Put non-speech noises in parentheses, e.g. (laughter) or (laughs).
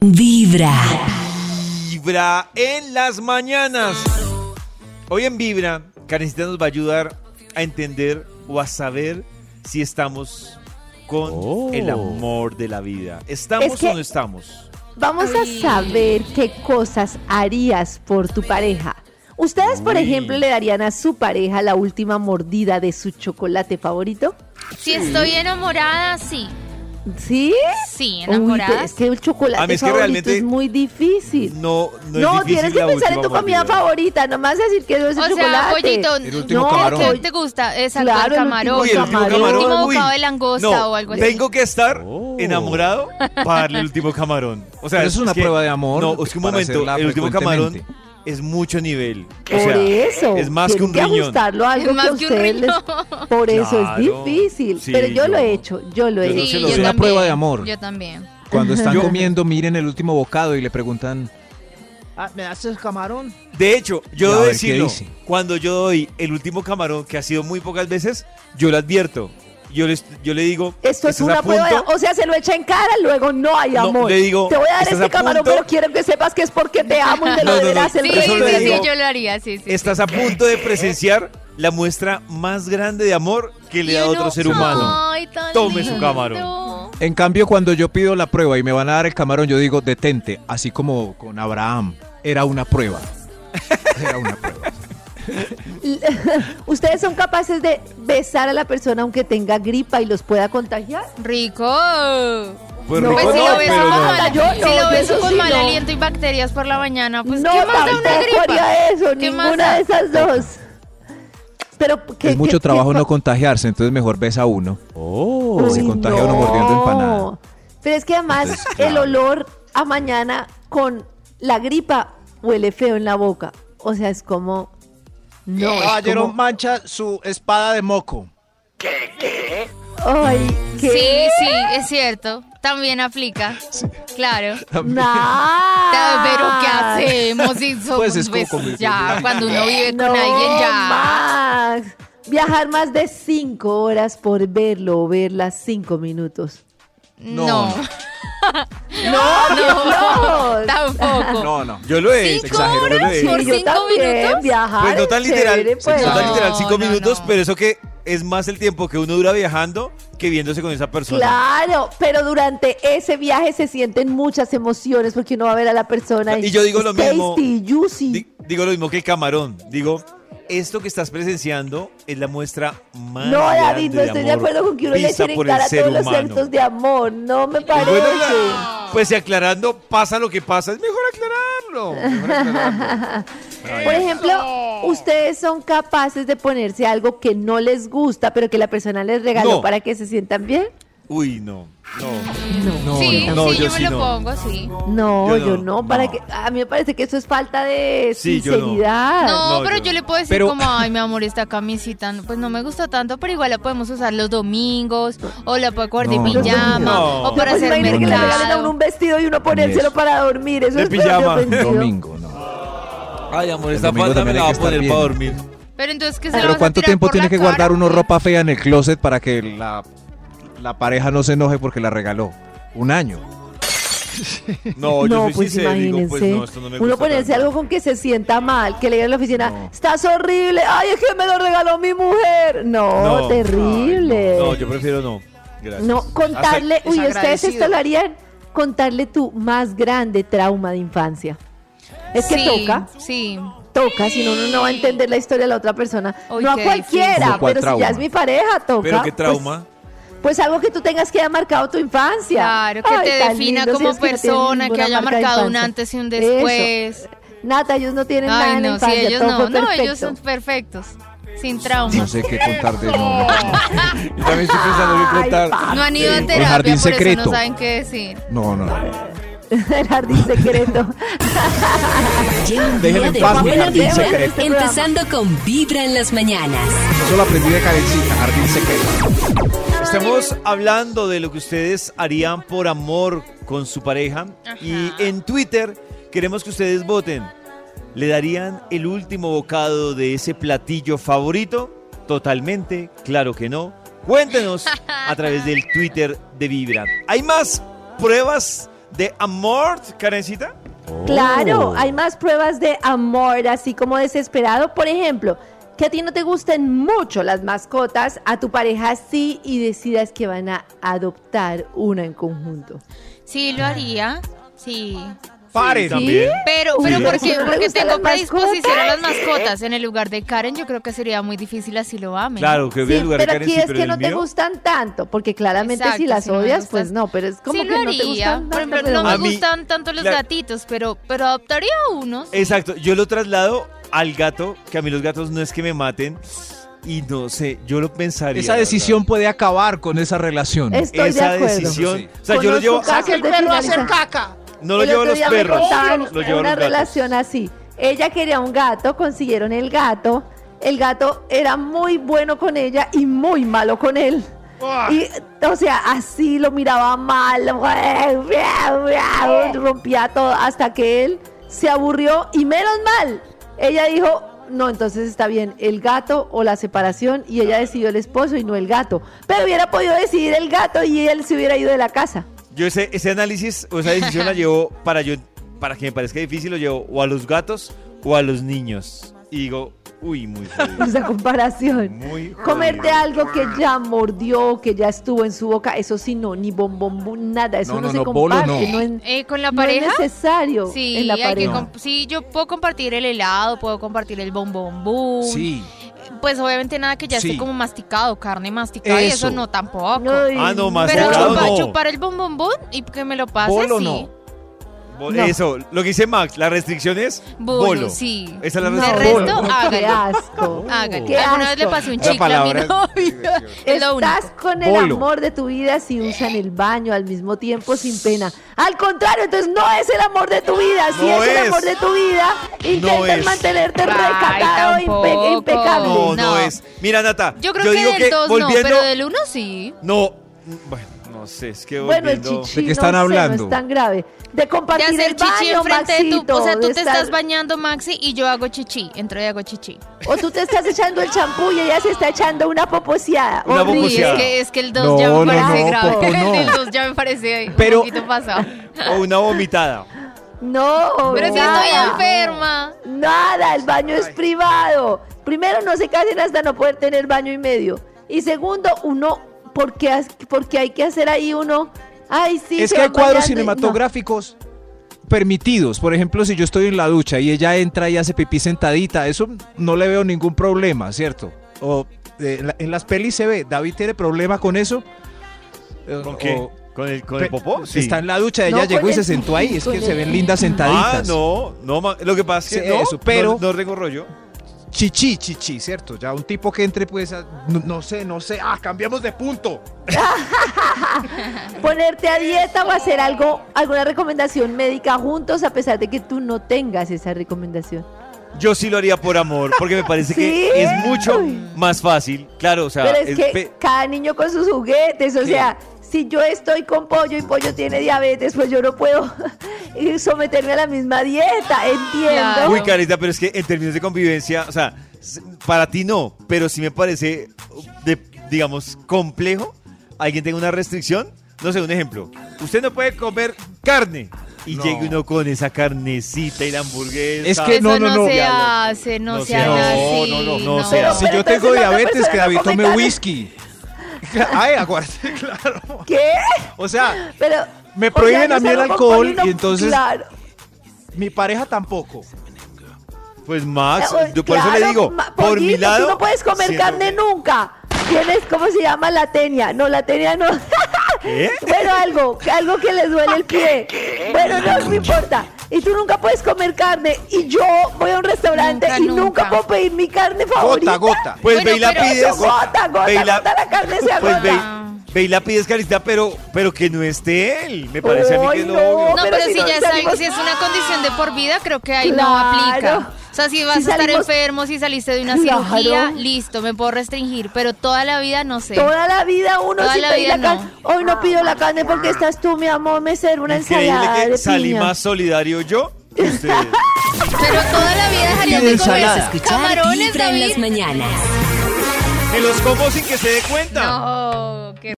Vibra. Vibra en las mañanas. Hoy en Vibra, Karencita nos va a ayudar a entender o a saber si estamos con Oh. el amor de la vida. ¿Estamos Es que- o no estamos? Vamos a saber qué cosas harías por tu pareja. Ustedes, por Uy. ejemplo, le darían a su pareja la última mordida de su chocolate favorito. Si estoy enamorada, sí. ¿Sí? Sí, Uy, enamorada. pero es que el chocolate A mí es que favorito realmente es muy difícil. No, no, No, es difícil tienes que la pensar en última tu comida mordida. favorita, nomás decir que no es el o sea, chocolate. pollito. El último No, camarón. ¿Qué te gusta? Exacto, Claro, el el camarón. Uy, el último camarón. último uy. bocado de langosta No, o algo así. Tengo que estar Oh. enamorado para darle el último camarón. O sea, Pero eso es una que- prueba de amor No, es que un para momento, hacerla el último camarón frecuentemente. Es mucho nivel. O Por sea, eso. es más que un riñón. ajustarlo a algo Es más que que un les- riñón. Por eso Claro. es difícil. Sí, pero yo, lo he hecho, yo lo he hecho. yo Es una también, prueba de amor. Yo también. Cuando están Yo- comiendo, miren el último bocado y le preguntan, Ah, ¿Me das el camarón? De hecho, yo debo decirlo, cuando yo doy el último camarón, que ha sido muy pocas veces, yo lo advierto. Yo, les- yo le digo, Esto es "¿Estás a una prueba, de- punto?". o sea, se lo echa en cara, luego no hay No, amor. le digo, te voy a dar ¿estás este a camarón, punto? pero quiero que sepas que es porque te amo y No, lo no, no. deberás el Sí, sí, sí, digo. yo lo haría, sí, sí. Estás a punto de presenciar la muestra más grande de amor que le da otro ser humano. Ay, tan Tome su camarón. en cambio cuando yo pido la prueba y me van a dar el camarón, yo digo, detente, así como con Abraham, era una prueba. Era una prueba. (laughs) ¿Ustedes son capaces de besar a la persona aunque tenga gripa y los pueda contagiar? Rico. Pues No, rico Pues si no, lo beso con no. mal, Yo no, si lo beso eso con sí mal no. aliento y bacterias por la mañana, pues no, ¿qué más da una gripa? haría eso, ¿Qué más ninguna da? de esas dos. Pero que, es mucho que- trabajo que- no contagiarse, entonces mejor besa uno. Oh. se Uy, contagia uno mordiendo empanada. Pero es que además Entonces, el claro. olor a mañana con la gripa huele feo en la boca. O sea, es como... No, es Caballero como- mancha su espada de moco. Ay, ¿qué? Sí, sí, es cierto. También aplica. Claro. (laughs) Nah. Pero ¿qué hacemos si somos Pues es como pues, convivir. ya cuando uno vive con No, alguien ya? Max. Viajar más de cinco horas por verlo o verla cinco minutos. No. No, (laughs) No, No, tampoco. No, no. Yo lo he hecho. ¿Cinco exagero, yo lo he horas hecho. por yo cinco también, minutos? Viajar Pues no es tan literal, chévere, pues. no tan No, literal cinco no, minutos, no. pero eso que es más el tiempo que uno dura viajando que viéndose con esa persona. Claro, pero durante ese viaje se sienten muchas emociones porque uno va a ver a la persona Y yo digo lo mismo. Tasty, juicy. Di- digo lo mismo que el camarón. Digo, esto que estás presenciando es la muestra más no, David, no estoy de acuerdo con que uno le eche en cara ser todos los humano. actos de amor. No me parece. bueno, pues aclarando pasa lo que pasa, es mejor aclararlo. mejor aclararlo. Por ejemplo, ustedes son capaces de ponerse algo que no les gusta, pero que la persona les regaló No. para que se sientan bien. Uy, no, no. No, sí, no, sí, yo yo, sí me lo no. pongo, sí. No, Yo yo no, no, para no. que a mí me parece que eso es falta de Sí, no. sinceridad. No, No, pero yo- le puedo decir Pero- como, ay, mi amor, esta camisita, no, pues no me gusta tanto, pero igual la podemos usar los domingos, o la puedo de No, pijama, no. o No, para pues hacer imagínate que le regalen a uno mercado. un vestido y uno ponérselo para dormir. Eso De es pijama. Domingo, no. Ay, amor, esta falda me la va a que poner para dormir. Pero entonces, ¿qué se Pero ¿cuánto tiempo tiene que guardar uno ropa fea en el closet para que la, la pareja no se enoje porque la regaló? Un año. (laughs) No, yo No, soy pues sincero, imagínense. digo, pues no, esto no me uno ponerse tanto. algo con que se sienta mal, que le digan en la oficina, No. estás horrible, ay, es que me lo regaló mi mujer. No, No. terrible. No, yo prefiero no. Gracias. No, contarle, Hasta- uy, ¿ustedes esto lo harían? Contarle tu más grande trauma de infancia. Es que Sí, toca, Sí. toca, si no, uno no va a entender la historia de la otra persona. No a cualquiera, difícil. ¿Cómo cuál pero si ya es mi pareja, toca. Pero qué pues- trauma. Pues, algo que tú tengas que haya marcado tu infancia. Claro, que Ay, te defina lindo, si como que no persona, que haya marcado un antes y un Eso. después. Nata, ellos no tienen nada Ay, en la no, infancia, ellos todo no. fue No, ellos son perfectos. Sin trauma. No sé qué contar de no. (laughs) Yo también estoy pensando en contar. No han ido a terapia, por secreto. eso no saben qué decir. No, no. El jardín secreto. Día en de paz, mi jardín secreto. empezando con Vibra en las mañanas. Eso lo aprendí de Karencita, jardín secreto. Estamos hablando de lo que ustedes harían por amor con su pareja. Ajá. Y en Twitter queremos que ustedes voten. ¿Le darían el último bocado de ese platillo favorito? Totalmente, claro que no. Cuéntenos (laughs) a través del Twitter de Vibra. Hay más pruebas de amor, Karencita? Claro, hay más pruebas de amor, así como desesperado. Por ejemplo, que a ti no te gusten mucho las mascotas, a tu pareja sí y decidas que van a adoptar una en conjunto. Sí, lo haría. Sí. Paren. También. Pero, pero ¿a porque, tengo predisposición a las mascotas? En el lugar de Karen, yo creo que sería muy difícil así lo amen. Claro, creo que en Sí, lugar de pero Karen aquí sí, es pero que no el te mío- gustan tanto, porque claramente Exacto, si las si no me odias, pues gustan. no, pero es como sí que lo no te haría. gustan Por tanto, ejemplo, pero no me A mí- gustan tanto los gatitos, pero, pero adoptaría unos. Exacto, yo lo traslado al gato, que a mí los gatos no es que me maten, y no sé, yo lo pensaría. Esa decisión puede acabar con esa relación. Estoy de Esa acuerdo. decisión, Sí. o sea, yo lo llevo, casos Saca el de perro a hacer finalizar. caca. No lo El llevo los perros, lo llevo una los relación así. Ella quería un gato, consiguieron el gato. El gato era muy bueno con ella y muy malo con él. Y, o sea, así lo miraba mal, rompía todo, hasta que él se aburrió y menos mal. Ella dijo, no, entonces está bien, el gato o la separación, y ella decidió el esposo y no el gato. Pero hubiera podido decidir el gato y él se hubiera ido de la casa. Yo ese, ese análisis o esa decisión la llevo para yo, para que me parezca difícil, lo llevo o a los gatos o a los niños. Y digo, uy, muy jodido. (laughs) Esa comparación. Muy jodido. Comerte algo que ya mordió, que ya estuvo en su boca, eso sí no, ni bombón, nada, eso No, no, no, se no, bolo comparte, no. no, en- Eh, ¿Con la no es pareja? necesario Sí, en la hay pareja. sí, yo puedo compartir el helado, puedo compartir el bombón boom. Sí. Pues obviamente nada que ya Sí. esté como masticado, carne masticada y eso Eso. no tampoco. Ay, Ah, no, más Pero Masticado chupa- no. chupar el bombón boom y que me lo pase, Bolo sí. no. Bo- No. Eso, lo que dice Max, la restricción es Bolo, bolo. sí. Esa es la restricción. resto, qué hágalo. asco. (laughs) Hágalo. Qué Alguna vez le asco. pasé un chicle a mi palabra es- novio. Es lo único. Estás con el Bolo. amor de tu vida si usan el baño al mismo tiempo sin pena. Al contrario, entonces no es el amor de tu vida. Si No es, el es. amor de tu vida, intentas es. mantenerte Ay, recatado, impe- tampoco. impecable. No, no, No. es. Mira, Nata, Yo creo digo que del dos no, volviendo, pero del uno sí. No, bueno, no sé, es que Bueno, el chichi ¿De qué están no sé, no hablando? es tan grave. De De compartir hacer el chichi baño, enfrente de tu... Maxito, O sea, tú te estar- estás bañando, Maxi, y yo hago chichi. Entro y hago chichi. O tú te estás echando el champú y ella se está echando una poposeada. Una es poposeada. que, es que el 2 No, ya me parece no, grave. poco no. (laughs) El 2 ya me parece Pero- un poquito pasado. (laughs) O una vomitada. No, Pero si estoy enferma. Nada, el baño es privado. Primero, no se casen hasta no poder tener baño y medio. Y segundo, uno, ¿por qué, has- por qué hay que hacer ahí uno? Ay, sí, es que hay cuadros cinematográficos permitidos. Por ejemplo, si yo estoy en la ducha y ella entra y hace pipí sentadita, eso no le veo ningún problema, ¿cierto? O eh, en la- en las pelis se ve, David tiene problema con eso. Eh, ¿Con qué? o- ¿Con el, con el popó? Sí. Está en la ducha, ella No, llegó y se sentó ahí. Es que se ven lindas Ah, sentaditas. no, no, ma- lo que pasa es que Sí, no, eso, pero- no, no tengo rollo. Chichi, chichi, ¿cierto? Ya un tipo que entre, pues, a- no, no sé, no sé. Ah, cambiamos de punto. (laughs) Ponerte a dieta o hacer algo, alguna recomendación médica juntos a pesar de que tú no tengas esa recomendación. Yo sí lo haría por amor, porque me parece (laughs) ¿Sí? que es mucho más fácil. Claro, o sea, Pero es es que cada niño con sus juguetes, o sea, si yo estoy con pollo y pollo tiene diabetes, pues yo no puedo someterme a la misma dieta, entiendo. Claro. Uy, Carita, pero es que en términos de convivencia, o sea, para ti no, pero sí me parece, de, digamos, complejo. Alguien tenga una restricción. No sé, un ejemplo. Usted no puede comer carne. Y No. llegue uno con esa carnecita y la hamburguesa. Es que Eso no, no, no, no. se hace, no, no se hace. No, no, no, no se Pero- hace. Si pero yo tengo diabetes, que David tome whisky. (laughs) Ay, aguante, (laughs) claro. ¿Qué? O sea, Pero Me prohíben a mí el alcohol y entonces- Claro. mi pareja tampoco. Pues Max, Eh, yo por eso le digo, ma- por mi lado. Tú no puedes comer carne nunca. Tienes, ¿cómo se llama? La tenia. No, la tenia no. ¿Qué? (laughs) bueno, algo, algo que le duele el pie. (laughs) Bueno, no, no importa. Y tú nunca puedes comer carne. Y yo voy a un restaurante Nunca, y nunca, nunca. puedo pedir mi carne favorita. Gota, gota. Pues Bueno, ve y la pides. Eso, gota, gota, la- gota, la carne se Pues ve, agota. ve y la pides, Carita, pero, pero que no esté él. Me parece a mí que no. obvio. No, pero pero, si si, no ya es salimos- algo- si es una condición de por vida, creo que ahí no aplica. O sea, si vas Si a estar salimos- enfermo, si saliste de una Claro. cirugía, listo, me puedo restringir, pero toda la vida no sé. Toda la vida uno Toda sin la pedir la vida carne. Hoy no pido la carne porque estás tú, mi amor, me serve una ensalada Increíble de que salí piña. más solidario yo que (laughs) ustedes. Pero toda la vida dejarían de comer ensalada. Camarones, Vibra en las David. mañanas. que los como sin que se dé cuenta. No,